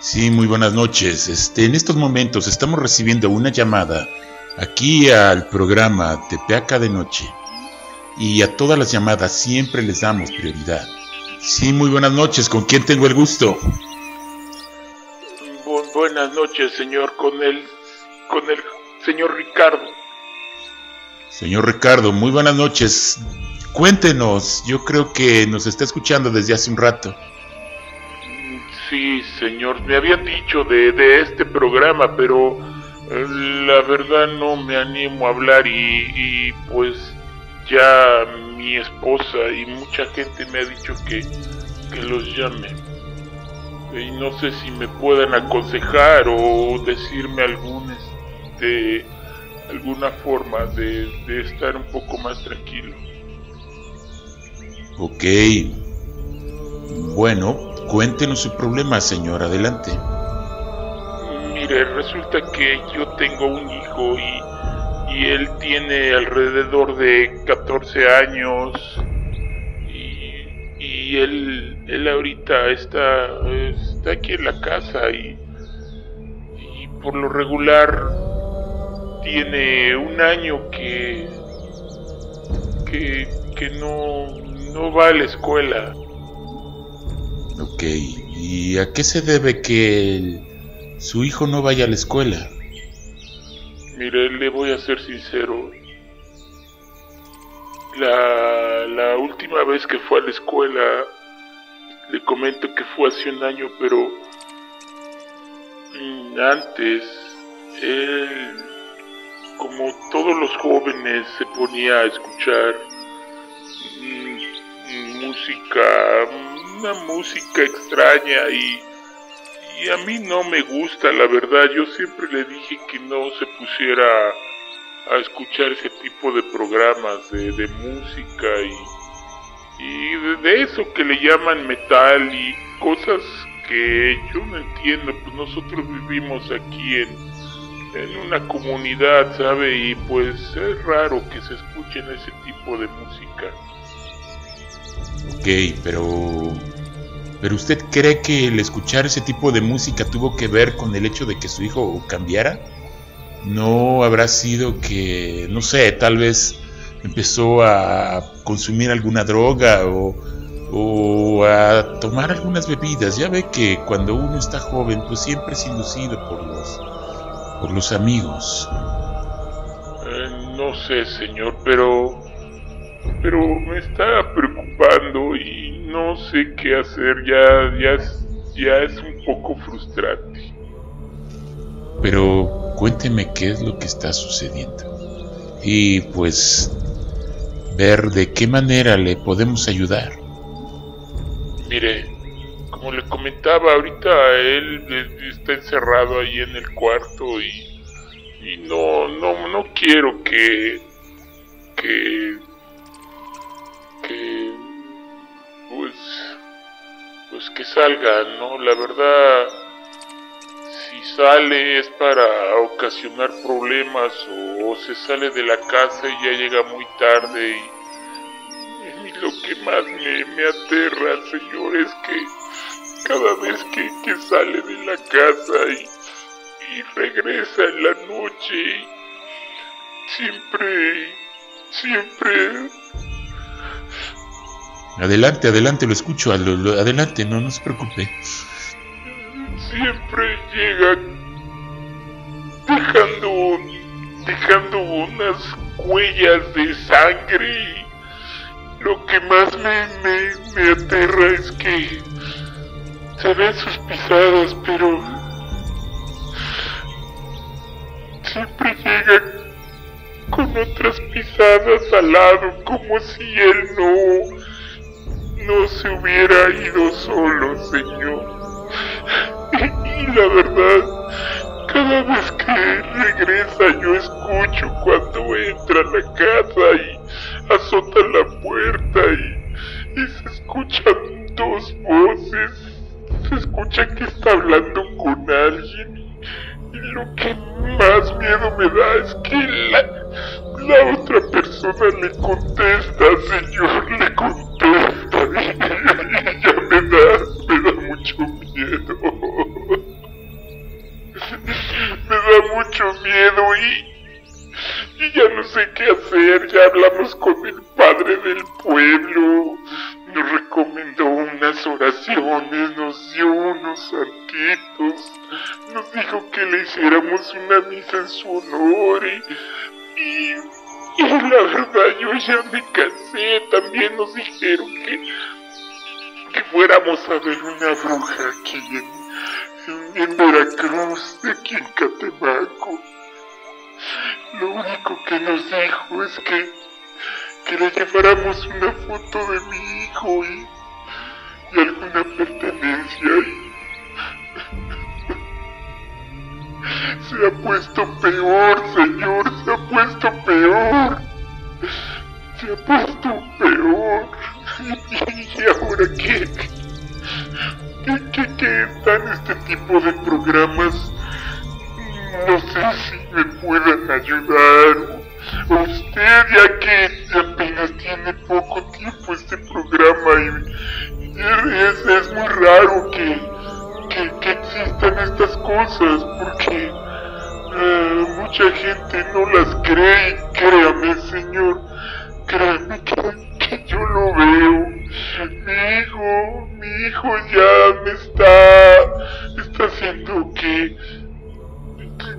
Sí, muy buenas noches. Este, en estos momentos estamos recibiendo una llamada aquí al programa Tepeaca de Noche. Y a todas las llamadas siempre les damos prioridad. Sí, muy buenas noches. ¿Con quién tengo el gusto? buenas noches, señor, con el, con el señor Ricardo. Señor Ricardo, muy buenas noches. Cuéntenos, yo creo que nos está escuchando desde hace un rato. Sí, señor, me habían dicho de, de este programa, pero eh, la verdad no me animo a hablar y, y, pues ya mi esposa y mucha gente me ha dicho que, que los llame. Y no sé si me puedan aconsejar o decirme algún, este, alguna forma de, de estar un poco más tranquilo. Ok. Bueno, Cuéntenos su problema, señor. Adelante. Mire, resulta que yo tengo un hijo y, y él tiene alrededor de 14 años y, y él, él ahorita está, está aquí en la casa y, y por lo regular tiene un año que, que, que no, no va a la escuela. Ok, ¿y a qué se debe que su hijo no vaya a la escuela? Mire, le voy a ser sincero. La, la última vez que fue a la escuela, le comento que fue hace un año, pero mm, antes, él, como todos los jóvenes, se ponía a escuchar mm, música una música extraña y, y a mí no me gusta, la verdad. Yo siempre le dije que no se pusiera a escuchar ese tipo de programas de, de música y, y de, eso que le llaman metal y cosas que yo no entiendo. Pues nosotros vivimos aquí en, en una comunidad, ¿sabe? Y pues es raro que se escuchen ese tipo de música. Ok, pero... ¿Pero usted cree que el escuchar ese tipo de música tuvo que ver con el hecho de que su hijo cambiara? ¿No habrá sido que, no sé, tal vez empezó a consumir alguna droga o, o a tomar algunas bebidas? Ya ve que cuando uno está joven, pues siempre es inducido por los, por los amigos. Eh, no sé, señor, pero pero me está preocupando y no sé qué hacer, ya, ya, es, ya es un poco frustrante. Pero cuénteme qué es lo que está sucediendo y pues ver de qué manera le podemos ayudar. Mire, como le comentaba ahorita, él está encerrado ahí en el cuarto y, y no, no, no quiero que, que que pues pues que salga, ¿no? La verdad si sale es para ocasionar problemas o, se sale de la casa y ya llega muy tarde y, y lo que más me, me, aterra, señor, es que cada vez que, que sale de la casa y, y regresa en la noche, siempre, siempre Adelante, adelante, lo escucho. adelante, no, no se preocupe. Siempre llega dejando, dejando unas huellas de sangre. Lo que más me, me, me aterra es que se ven sus pisadas, pero siempre llega con otras pisadas al lado, como si él no no se hubiera ido solo, Señor. Y la verdad, cada vez que regresa yo escucho cuando entra a la casa y no sé qué hacer. Ya hablamos con el padre del pueblo. Nos recomendó unas oraciones, nos dio unos santitos. Nos dijo que le hiciéramos una misa en su honor y, y, y la verdad yo ya me cansé. También nos dijeron que, que fuéramos a ver una bruja aquí en, en Veracruz, aquí en Catemaco. Lo único que nos dijo es que, que le lleváramos una foto de mi hijo y, y alguna pertenencia. Y se ha puesto peor, señor, se ha puesto peor. Se ha puesto peor. ¿Y ahora qué? ¿Qué, qué, qué están este tipo de programas? No sé si me puedan ayudar. Usted, ya que apenas tiene poco tiempo este programa y, es, es, muy raro que, que, que, existan estas cosas porque uh, mucha gente no las cree. Créame, señor, créame que, que yo lo veo. Mi hijo, mi hijo ya me está, está haciendo que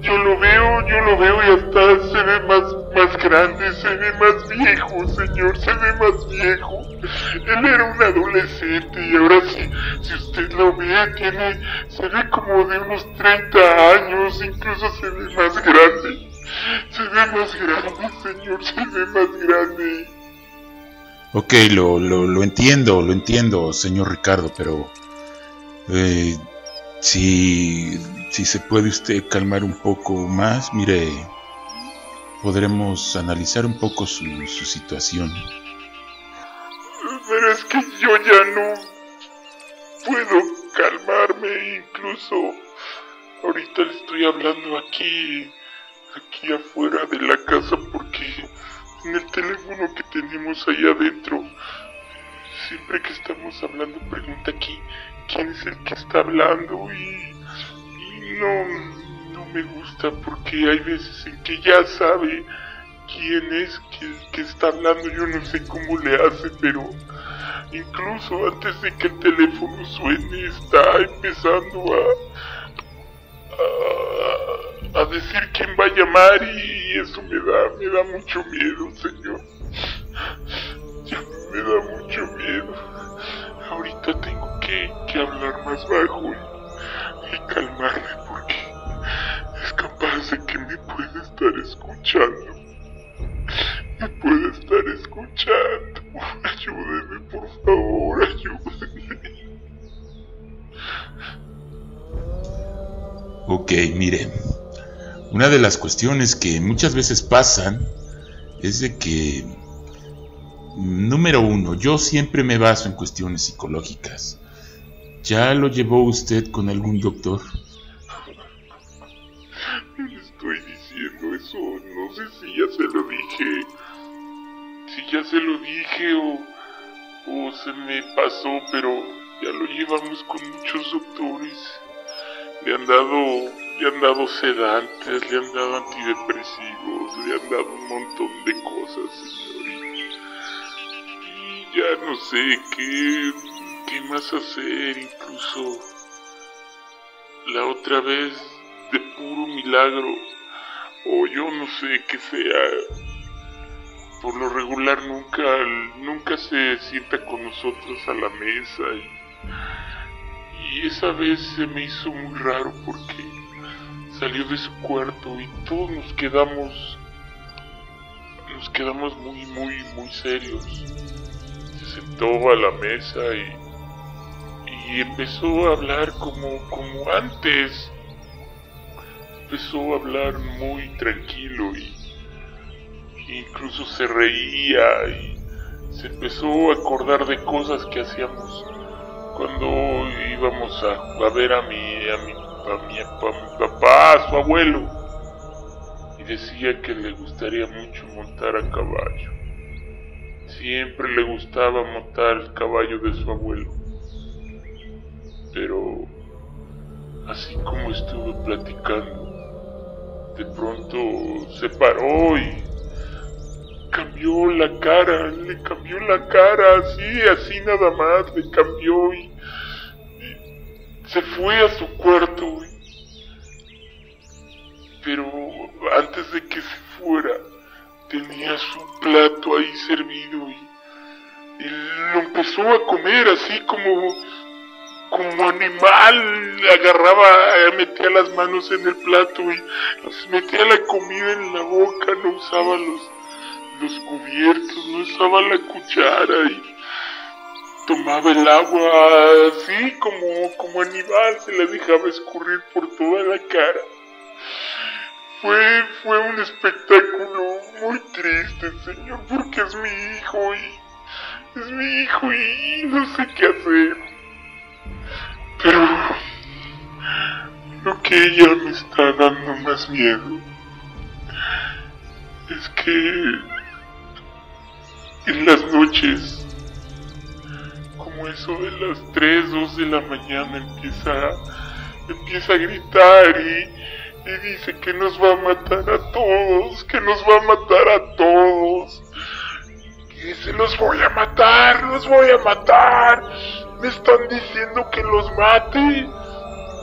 yo lo veo, yo lo veo y hasta se ve más, más grande, se ve más viejo, señor, se ve más viejo. Él era un adolescente y ahora sí, si usted lo ve, tiene, se ve como de unos 30 años, incluso se ve más grande. Se ve más grande, señor, se ve más grande. Ok, lo, lo, lo entiendo, lo entiendo, señor Ricardo, pero... Eh, si, si se puede usted calmar un poco más, mire, podremos analizar un poco su, su situación. Pero es que yo ya no puedo calmarme, incluso ahorita le estoy hablando aquí, aquí afuera de la casa porque en el teléfono que tenemos ahí adentro, siempre que estamos hablando pregunta aquí quién es el que está hablando y, no, no me gusta porque hay veces en que ya sabe quién es que, que está hablando, yo no sé cómo le hace, pero incluso antes de que el teléfono suene está empezando a, a decir quién va a llamar y eso me da, me da mucho miedo, señor. Me da mucho miedo. Ahorita tengo que, que hablar más bajo y, y, calmarme porque es capaz de que me puede estar escuchando. Me puede estar escuchando. Ayúdeme, por favor, ayúdeme. Ok, mire. Una de las cuestiones que muchas veces pasan es de que Número uno, yo siempre me baso en cuestiones psicológicas. ¿Ya lo llevó usted con algún doctor? Le estoy diciendo eso, no sé si ya se lo dije. Si ya se lo dije o, o se me pasó, pero ya lo llevamos con muchos doctores. Le han dado, le han dado sedantes, le han dado antidepresivos, le han dado un montón de cosas, señor ya no sé qué, qué más hacer, incluso la otra vez de puro milagro, o yo no sé qué sea. Por lo regular nunca, nunca se sienta con nosotros a la mesa y, y esa vez se me hizo muy raro porque salió de su cuarto y todos nos quedamos, nos quedamos muy, muy, muy serios sentó a la mesa y, y empezó a hablar como, como antes. Empezó a hablar muy tranquilo y incluso se reía y se empezó a acordar de cosas que hacíamos cuando íbamos a, a ver a mi, a mi, a mi, mi papá, a su abuelo. Y decía que le gustaría mucho montar a caballo. Siempre le gustaba montar el caballo de su abuelo. Pero, así como estuve platicando, de pronto se paró y cambió la cara, le cambió la cara, así, así nada más, le cambió y, se fue a su cuarto, Pero antes de que se fuera, tenía su plato ahí servido y, lo empezó a comer así como como animal. Agarraba, metía las manos en el plato y metía la comida en la boca, no usaba los, los cubiertos, no usaba la cuchara y tomaba el agua así como, como animal, se la dejaba escurrir por toda la cara. Fue, fue un espectáculo muy triste, señor, porque es mi hijo y es mi hijo y no sé qué hacer. Pero lo que ella me está dando más miedo es que en las noches, como eso de las 3, 2 de la mañana, empieza, empieza a gritar y y dice que nos va a matar a todos, que nos va a matar a todos. Y dice, los voy a matar, los voy a matar. Me están diciendo que los mate.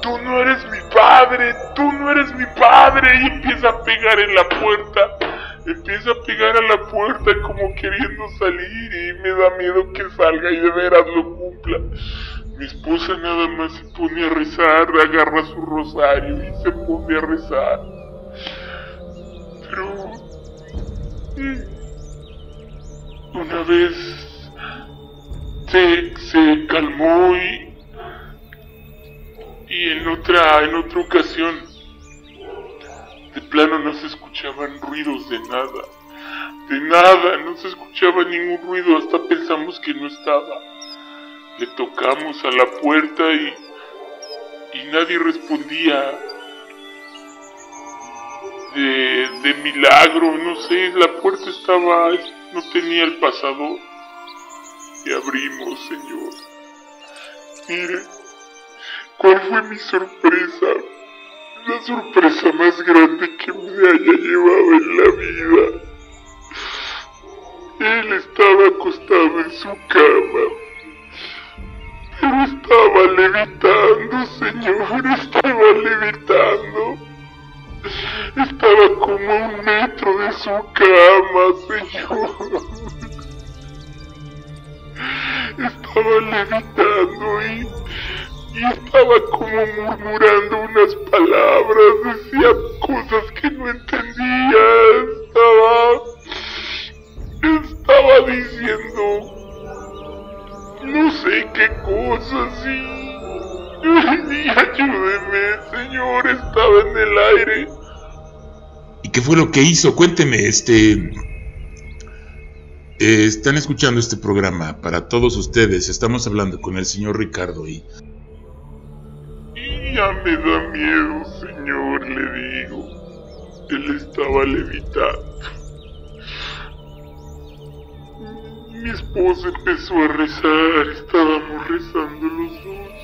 Tú no eres mi padre, tú no eres mi padre. Y empieza a pegar en la puerta. Empieza a pegar a la puerta como queriendo salir y me da miedo que salga y de veras lo cumpla. Mi esposa nada más se pone a rezar, agarra su rosario y se pone a rezar. Pero... Mm, una vez se, se calmó y, y en otra, en otra ocasión no se escuchaban ruidos de nada. De nada, no se escuchaba ningún ruido, hasta pensamos que no estaba. Le tocamos a la puerta y, y nadie respondía. De, de milagro, no sé, la puerta estaba, no tenía el pasador. Y abrimos, Señor. Mire, ¿cuál fue mi sorpresa? La sorpresa más grande que me haya llevado en la vida. Él estaba acostado en su cama pero estaba levitando, Señor, estaba levitando. Estaba como a un metro de su cama, Señor. Ayúdeme, señor, estaba en el aire. ¿Y qué fue lo que hizo? Cuénteme, este... Eh, están escuchando este programa para todos ustedes. Estamos hablando con el señor Ricardo y... Y ya me da miedo, señor, le digo. Él estaba levitando. mi esposa empezó a rezar, estábamos rezando los dos.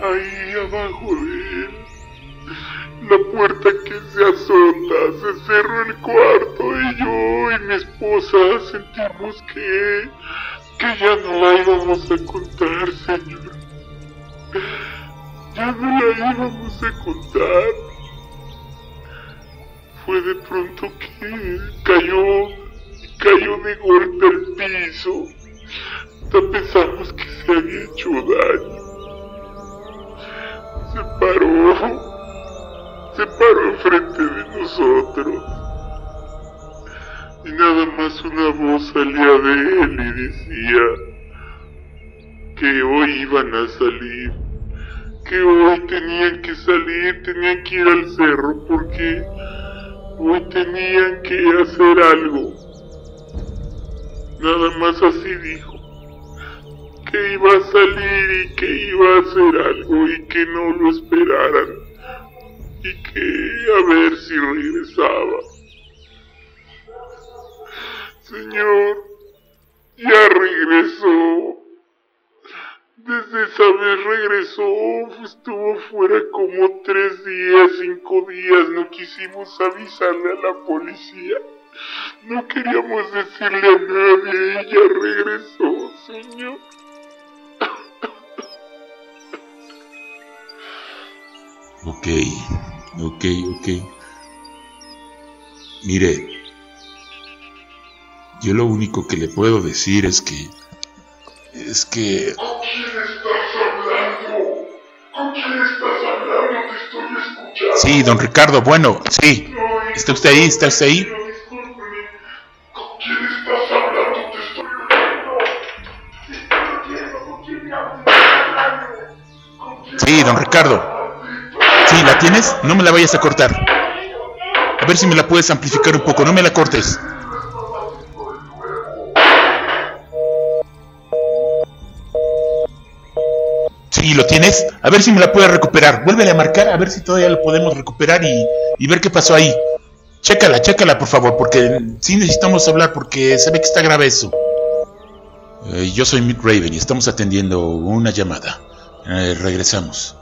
Ahí abajo de él. La puerta que se azota, se cerró el cuarto y yo y mi esposa sentimos que, que ya no la íbamos a contar, Señor. Ya no la íbamos a contar. Fue de pronto que cayó cayó de golpe al piso. Pensamos que se había hecho daño. Se paró. Se paró enfrente de nosotros. Y nada más una voz salía de él y decía que hoy iban a salir. Que hoy tenían que salir, tenían que ir al cerro porque hoy tenían que hacer algo. Nada más así dijo. Que iba a salir y que iba a hacer algo y que no lo esperaran. Y que a ver si regresaba. Señor, ya regresó. Desde esa vez regresó, estuvo fuera como tres días, cinco días, no quisimos avisarle a la policía. No queríamos decirle a nadie, ella regresó, señor. Ok, ok, ok. Mire, yo lo único que le puedo decir es que... Es que... ¿Con quién estás hablando? ¿Con quién estás hablando? Te estoy escuchando. Sí, don Ricardo, bueno, sí. ¿Está usted ahí? ¿Está usted ahí? ¿Con quién estás hablando? Te estoy Sí, don Ricardo. ¿La tienes? No me la vayas a cortar. A ver si me la puedes amplificar un poco, no me la cortes. Sí, ¿lo tienes? A ver si me la puedes recuperar. Vuélvele a marcar, a ver si todavía lo podemos recuperar y, ver qué pasó ahí. Chécala, chécala, por favor, porque sí necesitamos hablar, porque se ve que está grave eso. Eh, yo soy Mick Raven y estamos atendiendo una llamada. Eh, regresamos.